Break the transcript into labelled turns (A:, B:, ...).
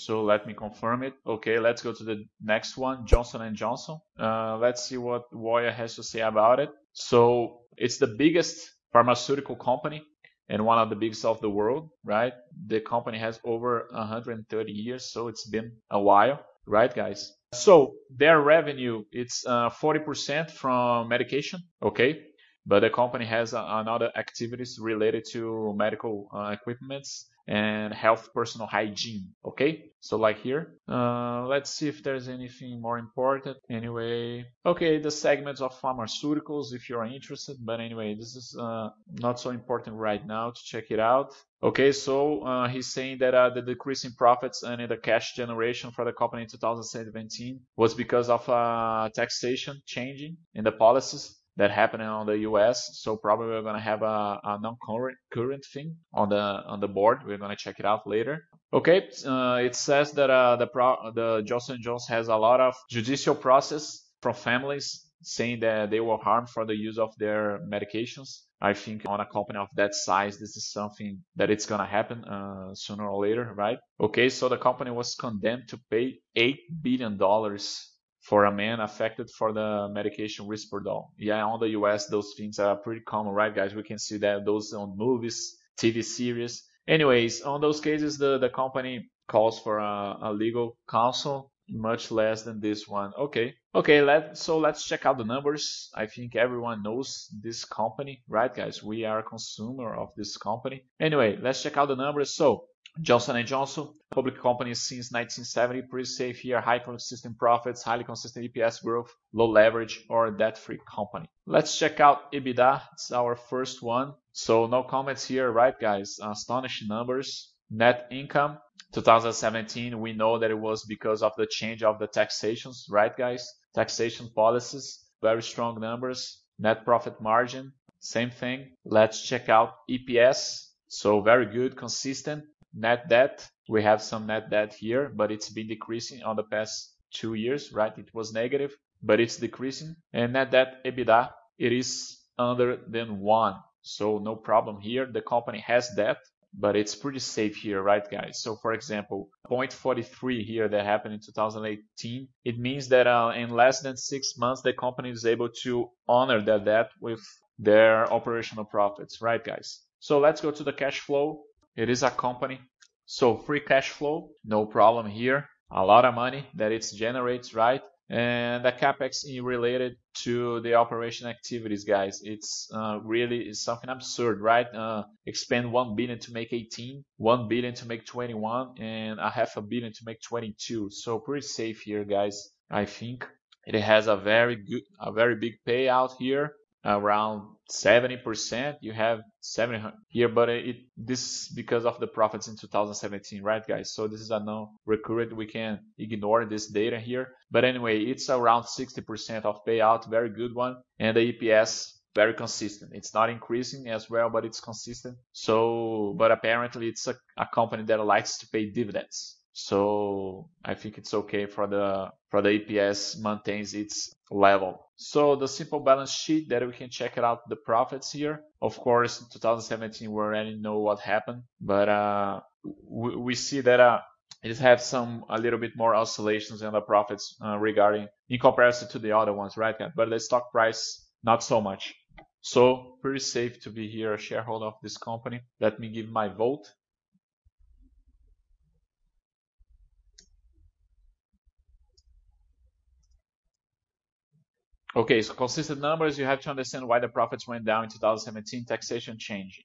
A: So let me confirm it. Okay, let's go to the next one, Johnson & Johnson. Uh, let's see what Voya has to say about it. So it's the biggest pharmaceutical company and one of the biggest of the world, right? The company has over 130 years, so it's been a while, right, guys? So their revenue, it's uh, 40% from medication, okay? But the company has uh, another activities related to medical uh, equipments and health personal hygiene okay? So like here uh, let's see if there's anything more important. Anyway okay the segments of pharmaceuticals if you're interested but anyway this is uh, not so important right now to check it out. Okay so uh, he's saying that uh, the decrease in profits and in the cash generation for the company in 2017 was because of uh, taxation changing in the policies that happening on the US. So probably we're gonna have a, a non-current current thing on the on the board. We're gonna check it out later. Okay, uh, it says that uh, the pro- the Johnson Johnson has a lot of judicial process from families saying that they were harmed for the use of their medications. I think on a company of that size, this is something that it's gonna happen uh, sooner or later, right? Okay, so the company was condemned to pay eight billion dollars for a man affected for the medication Risperdal. Yeah, on the US, those things are pretty common, right, guys? We can see that those on movies, TV series. Anyways, on those cases, the, the company calls for a, a legal counsel, much less than this one. Okay, okay. Let so let's check out the numbers. I think everyone knows this company, right, guys? We are a consumer of this company. Anyway, let's check out the numbers. So Johnson & Johnson, public company since 1970, pretty safe here, high consistent profits, highly consistent EPS growth, low leverage, or debt-free company. Let's check out EBITDA. It's our first one. So no comments here, right, guys? Astonishing numbers. Net income, 2017, we know that it was because of the change of the taxations, right, guys? Taxation policies, very strong numbers. Net profit margin, same thing. Let's check out EPS. So very good, consistent. Net debt, we have some net debt here, but it's been decreasing on the past two years, right? It was negative, but it's decreasing. And net debt EBITDA, it is under than one. So no problem here. The company has debt, but it's pretty safe here, right, guys? So for example, 0.43 here that happened in 2018, it means that uh, in less than six months, the company is able to honor that debt with their operational profits, right, guys? So let's go to the cash flow. It is a company. So free cash flow, no problem here. A lot of money that it generates, right? And the capex related to the operation activities, guys, it's uh, really is something absurd, right? Uh, expend 1 billion to make 18, 1 billion to make 21, and a half a billion to make 22. So pretty safe here, guys. I think it has a very good, a very big payout here around 70%. You have 70 here, but it this is because of the profits in 2017, right, guys? So this is a non-recurrent. We can ignore this data here. But anyway, it's around 60% of payout, very good one, and the EPS very consistent. It's not increasing as well, but it's consistent. So, but apparently it's a, a company that likes to pay dividends. So I think it's okay for the for the EPS maintains its level. So the simple balance sheet that we can check it out the profits here. Of course, in 2017 we already know what happened, but uh, we, we see that uh, it has some a little bit more oscillations in the profits uh, regarding in comparison to the other ones, right? But the stock price not so much. So pretty safe to be here a shareholder of this company. Let me give my vote. Okay, so consistent numbers, you have to understand why the profits went down in 2017, taxation change.